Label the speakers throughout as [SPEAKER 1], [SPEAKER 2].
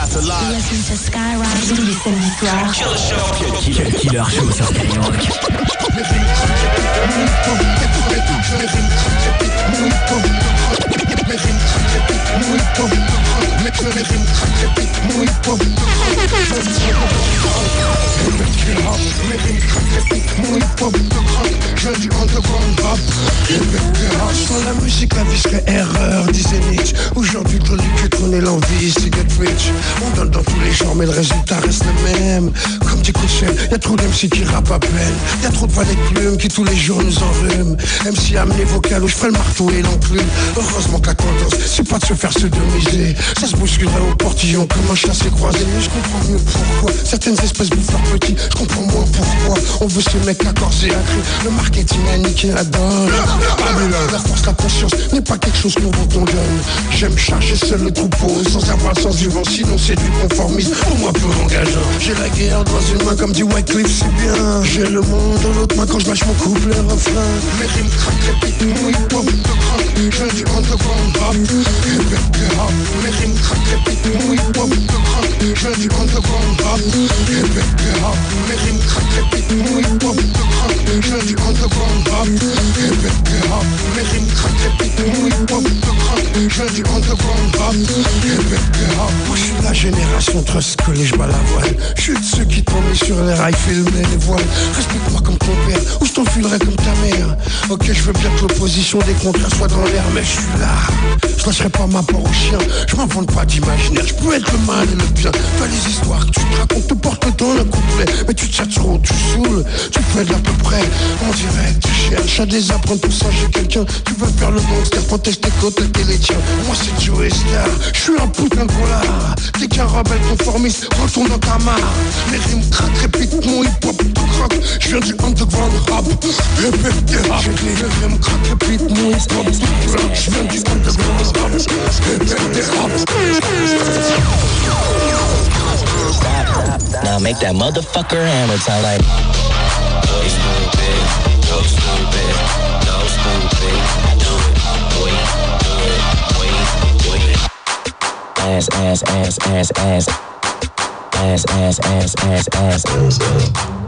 [SPEAKER 1] Listen to Skyrock tous les samedis soirs.
[SPEAKER 2] Killer show.
[SPEAKER 3] Killer show sur Skyrock.
[SPEAKER 4] Sans la musique, la vie serait erreur, disait. Aujourd'hui, ton l'envie, c'est get. On donne dans tous les genres, mais le résultat reste le même. Comme y'a trop d'MC qui à. Y'a trop de de qui tous les jours nous enrhument. MC amené vocal où je ferai le marteau et l'enclume. Heureusement que la tendance, c'est pas de se faire sodomiser. Ça se bousculerait au portillon comme un chassé croisé. Mais je comprends mieux pourquoi certaines espèces bouffent leurs petits. Je comprends moins pourquoi on veut ces mecs à corps et à cri. Le marketing a niqué la donne. La force, la conscience n'est pas quelque chose qu'on vous donne. J'aime charger seul le troupeau sans avoir le sens du vent, sinon c'est du conformisme. Pour moi, peu engageant. J'ai la guerre dans une main comme dit Wycliffe, c'est bien. J'ai le monde dans l'autre main quand je lâche mon couple et refrain. Mes rimes craquent, piques, mon hip-hop de crack. Je viens du underground rap. Québec Bebek hafif, mehim katepik, the babıklık mon hip-hop de crack. Je viens du underground rap. Québec rap. Mes rimes craquent, les piques, mon hip-hop de crack. Je viens du underground rap. Québec rap. Mes rimes craquent, les piques, mon hip-hop de crack. Je viens du underground rap. Québec rap. Moi je suis la génération trust collège bas la voile. Je suis de ceux qui tombent sur les rails, filmer les voiles. Respecte-moi comme ton père, ou je t'enfilerai comme ta mère. Ok, je veux bien que l'opposition des contrats soit dans l'air, mais je suis là. Je lâcherai pas ma part au chien, je m'invente pas d'imaginaire. Je peux être le mal et le bien. Pas les histoires que tu te racontes, te portent dans le couplet. Mais tu cherches trop, tu saoules. Tu fais de l'à peu près. On dirait tu cherches à désapprendre tout ça chez quelqu'un. Tu veux faire le gangster, protège tes côtes et les tiens. Moi c'est Joe Star, je suis un putain de volard. T'es qu'un rebelle conformiste, retourne dans ta mare. Mes rimes craquent, répète mon hip-hop tout craque. Je viens du underground rap, répète tes rap. Mes rimes craquent, répète mon hip-hop. Je viens du underground rap, répète rap.
[SPEAKER 5] Now make that motherfucker hammer time like. Stupid, go stupid, go stupid. Do it, boy, do it, boy, boy. Ass, ass, ass, ass, ass. Ass, ass, ass, ass, ass.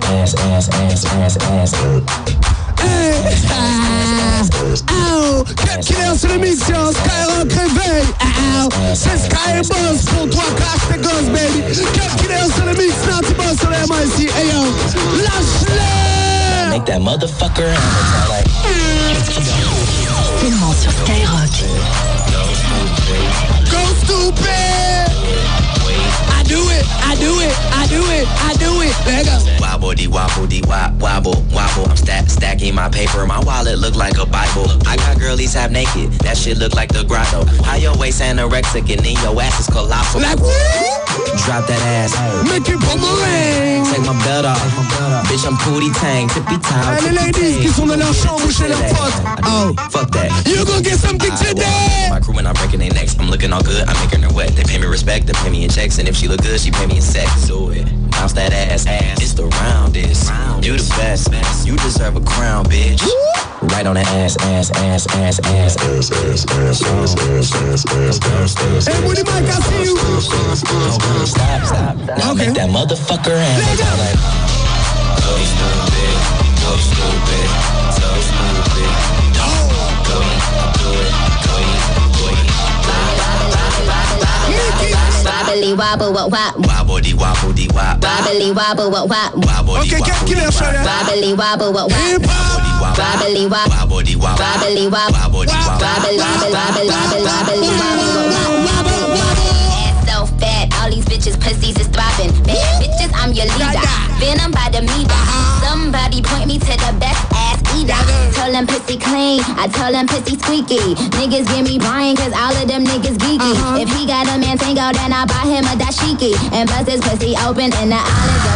[SPEAKER 5] Ass, ass, ass, ass, ass.
[SPEAKER 6] Oh, Cap Killer sur l'émission Skyrock réveil oh, C'est Sky Boss pour toi cache tes gosses baby Cap Killer sur mix Naughty Boss sur les MIC Hey yo, lâche-le
[SPEAKER 5] Make that motherfucker.
[SPEAKER 1] Seulement sur Skyrock.
[SPEAKER 6] Go stupid do it, I do it, I do it, I do it Let go
[SPEAKER 5] Wobble dee wobble wop wobble wobble. I'm stack stacking my paper. My wallet look like a Bible. I got girlies half naked. That shit look like the grotto. How your waist anorexic and then your ass is colossal.
[SPEAKER 6] Like
[SPEAKER 5] Drop that ass.
[SPEAKER 6] Make it boomerang
[SPEAKER 5] Take my belt off. Bitch, I'm pootie tang. Tippy top.
[SPEAKER 6] Les ladies qui sont dans leur chambre chez leurs potes Oh,
[SPEAKER 5] Fuck that.
[SPEAKER 6] you gon' get something today
[SPEAKER 5] My crew when I'm breaking their necks. I'm looking all good. I'm making her wet. They pay me respect. They pay me in checks. And if she look good, she pay me in sex. Do it. Bounce that ass. ass. It's the roundest. You the best. You deserve a crown, bitch. Right on the ass, ass, ass, ass, ass, ass, ass, ass, ass, ass, ass, ass, ass, ass.
[SPEAKER 6] Hey, Woody Mike, I see you
[SPEAKER 5] Stop, stop. Now
[SPEAKER 6] Okay.
[SPEAKER 5] make that motherfucker hammer.
[SPEAKER 6] Let go.
[SPEAKER 5] Like, go stupid, go stupid, so stupid. Go, go, do it, go, go,
[SPEAKER 7] Wobbly wobble wop wop.
[SPEAKER 5] Wobble dee wobble dee wop.
[SPEAKER 7] Wobbly wobble wop wop.
[SPEAKER 5] Wobble
[SPEAKER 6] Ok,
[SPEAKER 5] dee
[SPEAKER 6] Cap
[SPEAKER 5] wobble dee
[SPEAKER 6] Killer show
[SPEAKER 5] wop.
[SPEAKER 6] that
[SPEAKER 7] Wobbly wobble wop wop.
[SPEAKER 6] Hip hop
[SPEAKER 7] Wobbly wop.
[SPEAKER 5] Wobble dee wop.
[SPEAKER 7] Wobbly wop.
[SPEAKER 5] Wobble dee wop.
[SPEAKER 7] Wobbly wobble wobble Wobbly wobble wobbly wobble wop wop.
[SPEAKER 6] Wobble, wobble
[SPEAKER 7] Ass so fat, all these bitches pussies is throbbing. Bad bitches, I'm your leader. Venom by the meter. Somebody point me to the best ass eater. Tell them pussy clean, I tell them pussy squeaky. Niggas give me Brian, cause all of them niggas geeky. If he got man tango, then I buy him a dashiki. And bust his pussy open in the islands of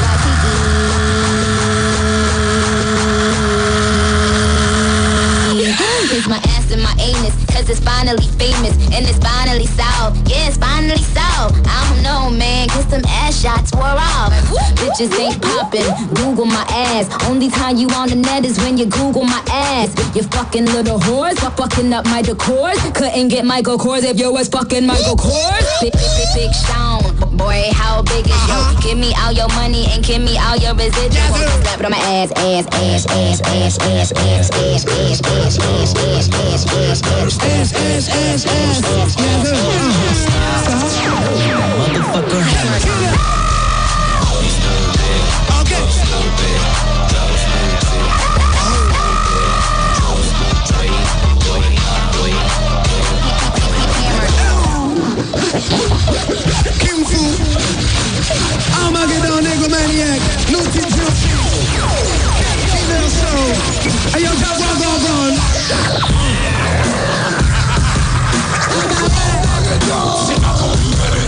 [SPEAKER 7] Waikiki. My ass my anus, cause it's finally famous and it's finally solved. Yeah, it's finally solved. I don't know, man, cause some ass shots wore off. Bitches ain't popping, Google my ass. Only time you on the net is when you Google my ass. You fucking little whores, for fucking up my decors. Couldn't get Michael Kors if you was fucking Michael Kors. Big, big, big, big Sean, boy, how big is yo. Give me all your money and give me all your residuals. Slap it on my ass, ass, ass, ass, ass, ass, ass, ass, ass, ass, ass, ass, ass, ass, ass, ass.
[SPEAKER 4] Ass, ass, ass, ass. Yeah, good.
[SPEAKER 5] Motherfucker
[SPEAKER 4] Kim Fu, Armageddon, Egomaniac, Naughty Jump, Female Soul, and yo, Jack
[SPEAKER 8] Wagon.
[SPEAKER 4] Armageddon.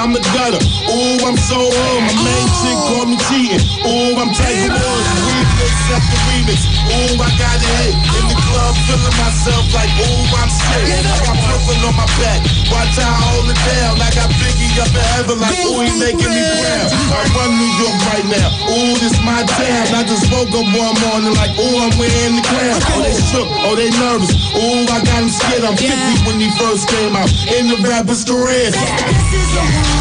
[SPEAKER 8] I'm the gutter. Ooh, I'm so old. My main oh. chick call me cheating. Ooh, I'm taking one. Remix after remix. Ooh, I got it the club, feeling myself like, ooh, I'm sick. I got Brooklyn on my back. Watch how I hold it down. I got Biggie up in heaven like, ooh, he making me proud. I run New York right now. Ooh, this my town. I just woke up one morning like, ooh, I'm wearing the crown. Oh, they shook. Oh, they nervous. Ooh, I got him scared. I'm 50 when he first came out. In the rapper's career.
[SPEAKER 4] So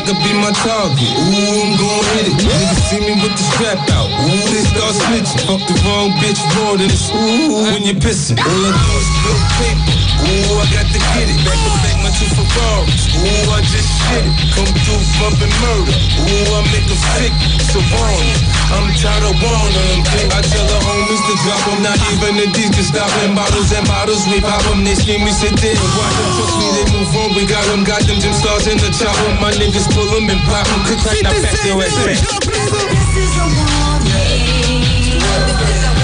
[SPEAKER 2] back up be my target. Ooh, I'm gon' hit it. Niggas see me with the strap out. Ooh, they start snitching. Fuck the wrong bitch more than this. Ooh, when you're pissing. All I do is blow paper. Ooh, I got to get it. Back to back my two Ferraris. Ooh, I just shit it. Come through bumping murder. Ooh, I make them sick. So wrong. I'm tired of warning them. I tell the homies to drop them. Not even the D's can stop them. Bottles and bottles, we pop them. They scheme, we sit there and watch them. Trust me, they move on. We got them, got them. Gym stars in the chopper. My niggas pull them and pop them. Quick, like that pack your ass back.
[SPEAKER 1] Seulement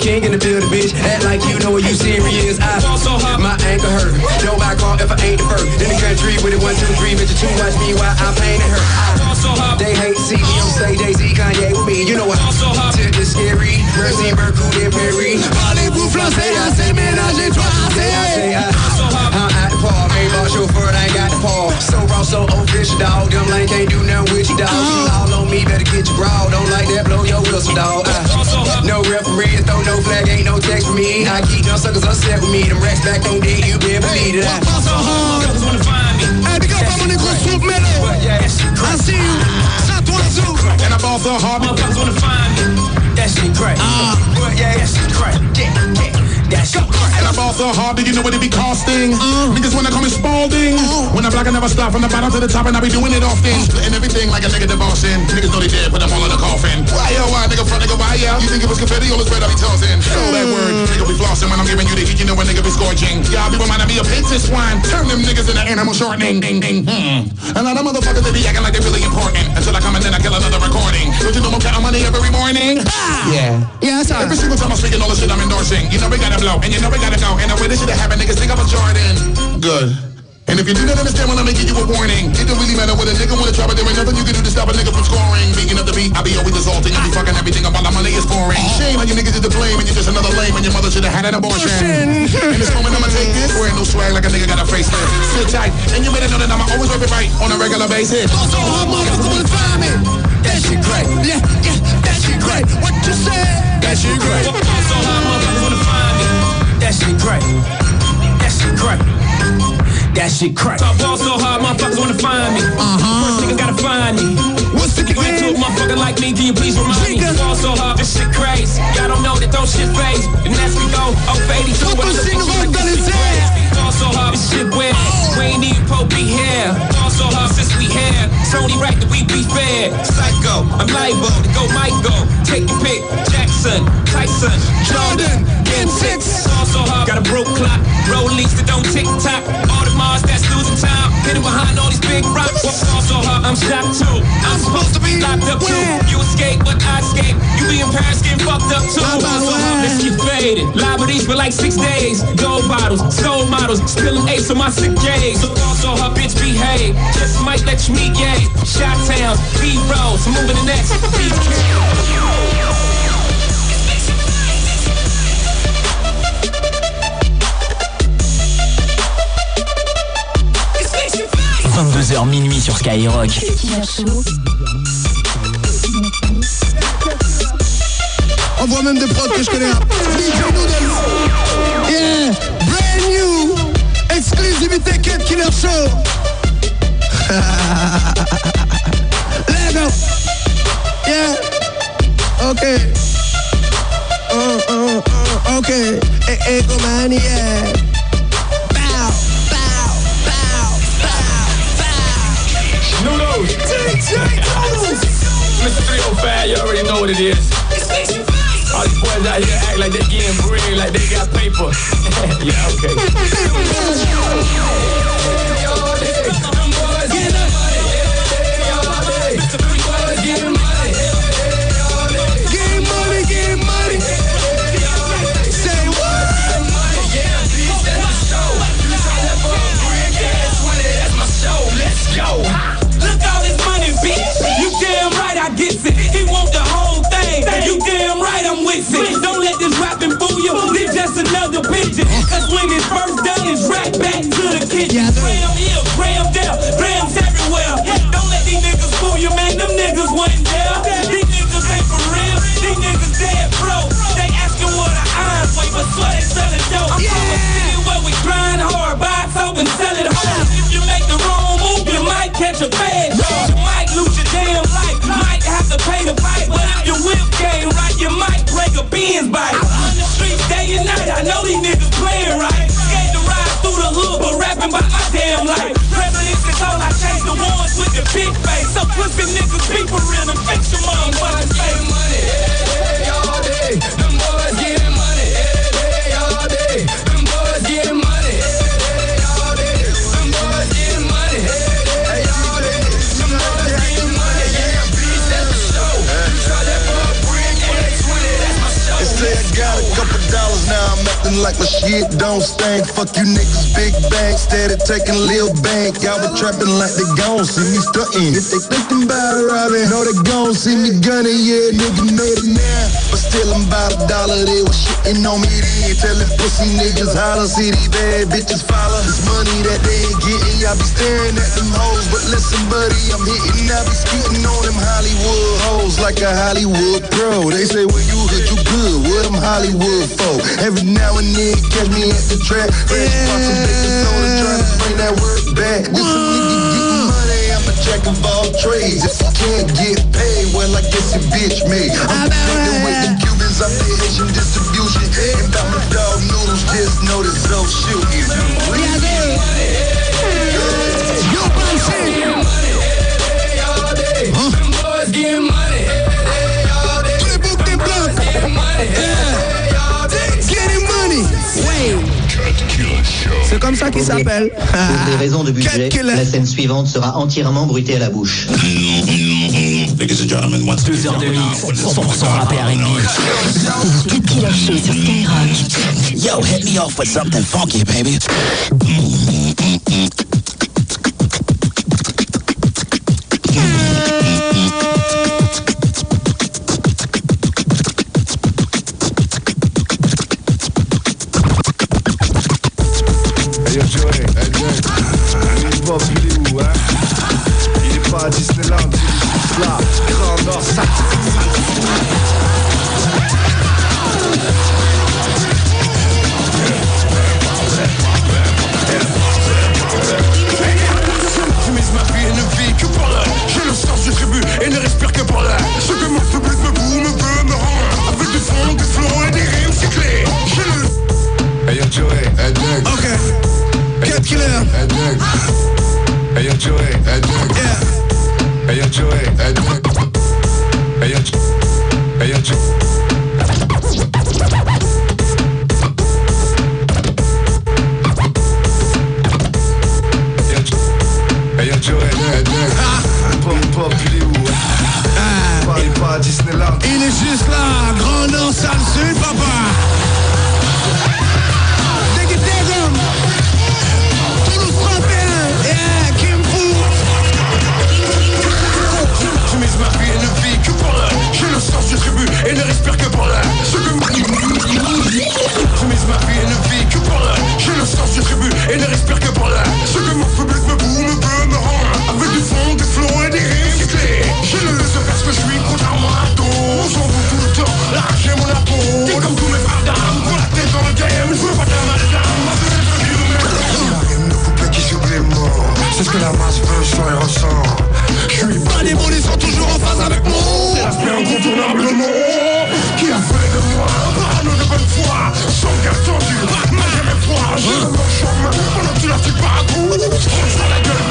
[SPEAKER 9] king in the building, bitch. Act like you know what you serious. I, my ankle hurt. Nobody call if I ain't the first. In the country with it, one, two, three, bitch, two, watch me while I'm painting her. I, they hate to see me It's back on deck, you better believe it. I
[SPEAKER 4] see you. Ah.
[SPEAKER 9] And I'm off the hard.
[SPEAKER 8] But you know what it be costing. Uh, Niggas wanna call me Spalding. Uh, when I block, I never stop from the bottom to the top, and I be doing it often. Uh, everything like a nigga devotion. Niggas know they dead, but I'm all in the coffin. Why, yo, why, nigga, front, nigga, why, yo? You think it was confetti? All this red, I be tossing. Show that word, nigga, giving you the heat, you know when nigga be scorching. Y'all be reminding me of Princess Swine. Turn them niggas into animal shortening. Ding, ding, hmm. A lot of motherfuckers, they be acting like they're really important. Until I come and then I kill another recording. Don't you know I'm counting money every morning? Ah! Yeah.
[SPEAKER 6] Yes, sir.
[SPEAKER 8] Every single time I'm speaking all the shit I'm endorsing. You know we gotta blow, and you know we gotta go. And the way this shit happen, niggas think I'm a Jordan. Good. And if you do not understand when I'm making you a warning, it don't really matter what a nigga wanna try, but there ain't nothing you can do to stop a nigga from scoring. Speaking of the beat, I be always assaulting. You be fucking everything up while the money is pouring. Shame how you niggas is to blame, and you're just another lame, and your mother should have had an abortion. In this moment, I'ma take this. Wearing no swag like a nigga got a facelift. Sit tight, and you better know that I'ma always rep it right on a regular basis.
[SPEAKER 6] So hard, motherfucker, wanna find me. That shit great. Yeah, yeah, that shit great. What you say?
[SPEAKER 8] That shit great.
[SPEAKER 10] So hard, motherfuckers wanna find me. That shit great. That shit great. That shit crack. Top ball so hard, motherfuckers wanna find me. Uh-huh. First nigga gotta find me.
[SPEAKER 6] What's the
[SPEAKER 10] You ain't motherfucker like me, can you please remind me?
[SPEAKER 6] Jigga.
[SPEAKER 10] Ball so hard, this shit crazy. Y'all don't know that don't shit phase. And as we go, up 82.
[SPEAKER 6] What the
[SPEAKER 10] the
[SPEAKER 6] single
[SPEAKER 10] fuck
[SPEAKER 6] gun
[SPEAKER 10] this
[SPEAKER 6] is
[SPEAKER 10] shit
[SPEAKER 6] there?
[SPEAKER 10] Ball so hard, this shit wet. We ain't even po be here. Ball so hard since we here. Sony right that we be fair. Psycho, I'm liable to go Michael. Take your pick. Jackson, Tyson, Jordan, Game 6. Ball so hard, got a broke big rocks. Ball so hard, I'm shocked too. I'm supposed to be locked up too. You escape, but I escape. You be in Paris getting fucked up too. So let's get faded. Liberties for like six days. Gold bottles, soul models, spilling ace on my sick days. So also her bitch behave. Just might let you meet gay. Shot towns, B rolls, moving the next. BK.
[SPEAKER 3] 22h minuit sur Skyrock.
[SPEAKER 1] Killer Show.
[SPEAKER 6] On voit même des prods que je connais. hein. DJ Noodles. Yeah. Brand new. Exclusivité Cut Killer Show. Lego. Yeah. Okay. Uh, uh, uh, okay. Eh,
[SPEAKER 10] Mr. 305, you already know what it is. All these boys out here act like they bread, like they got paper. yeah, okay.
[SPEAKER 6] Get
[SPEAKER 10] It's first done, it's right back to the kitchen.
[SPEAKER 6] Yeah.
[SPEAKER 10] Gram here, there, grams big face. So pussy niggas for real and fix your motherfucking face.
[SPEAKER 11] Shit don't stink. Fuck you niggas, big bang, steady taking lil bank. Y'all been trapping like they gon' see me stunting. If they thinking about robbing, know they gon' see me gunning. Yeah, nigga made it now, but still I'm about a dollar. They was shitting on me then, telling pussy niggas holler. See these bad bitches follow. This money that they ain't getting, y'all be staring at them hoes. But listen, buddy, I'm hitting, I be skeeting on Bounce like a Hollywood pro. They say when you hood, you good. What I'm Hollywood for? Every now and then, catch me at the track. Fresh yeah. some bitches soda, trying to bring that work back. This a nigga getting money, I'm a jack of all trades. If you can't get paid, well, I guess your bitch made. I'm fucking with the Cubans, I'm the Asian distribution. And about my dog noodles, just know this so shooting. Yeah, I do.
[SPEAKER 6] C'est comme ça qu'il s'appelle.
[SPEAKER 12] Pour des raisons de
[SPEAKER 6] ah, budget,
[SPEAKER 12] la scène suivante sera entièrement bruitée à la bouche.
[SPEAKER 4] Deux heures de mix, 100% rappé R&B.
[SPEAKER 13] Vous tout lâché sur Skyrock?
[SPEAKER 4] Yo, hit me off with something funky, baby.
[SPEAKER 14] que la
[SPEAKER 10] masse veut, sur les ressort. Je suis
[SPEAKER 6] pas les sont toujours en phase avec mon
[SPEAKER 14] C'est l'aspect incontournable de mon Qui a fait de moi un parano de bonne foi Sans garde tendue, pas mal jamais froid Je me chôme pendant que tu la
[SPEAKER 15] suis
[SPEAKER 6] pas
[SPEAKER 10] à bout la gueule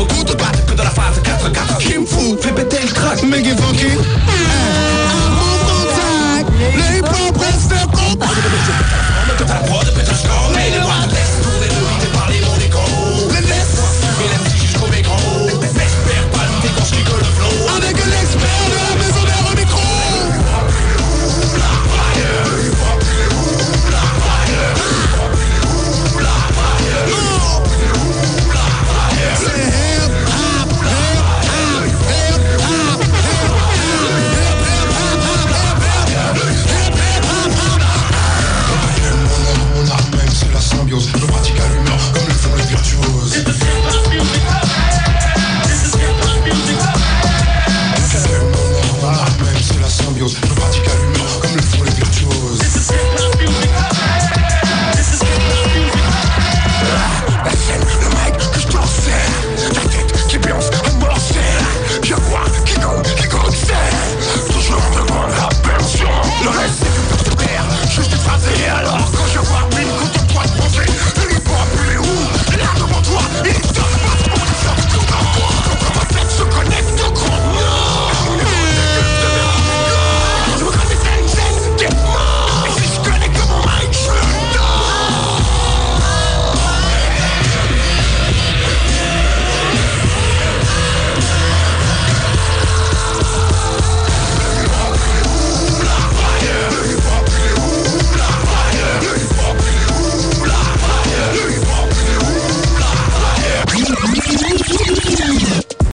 [SPEAKER 10] Even goed,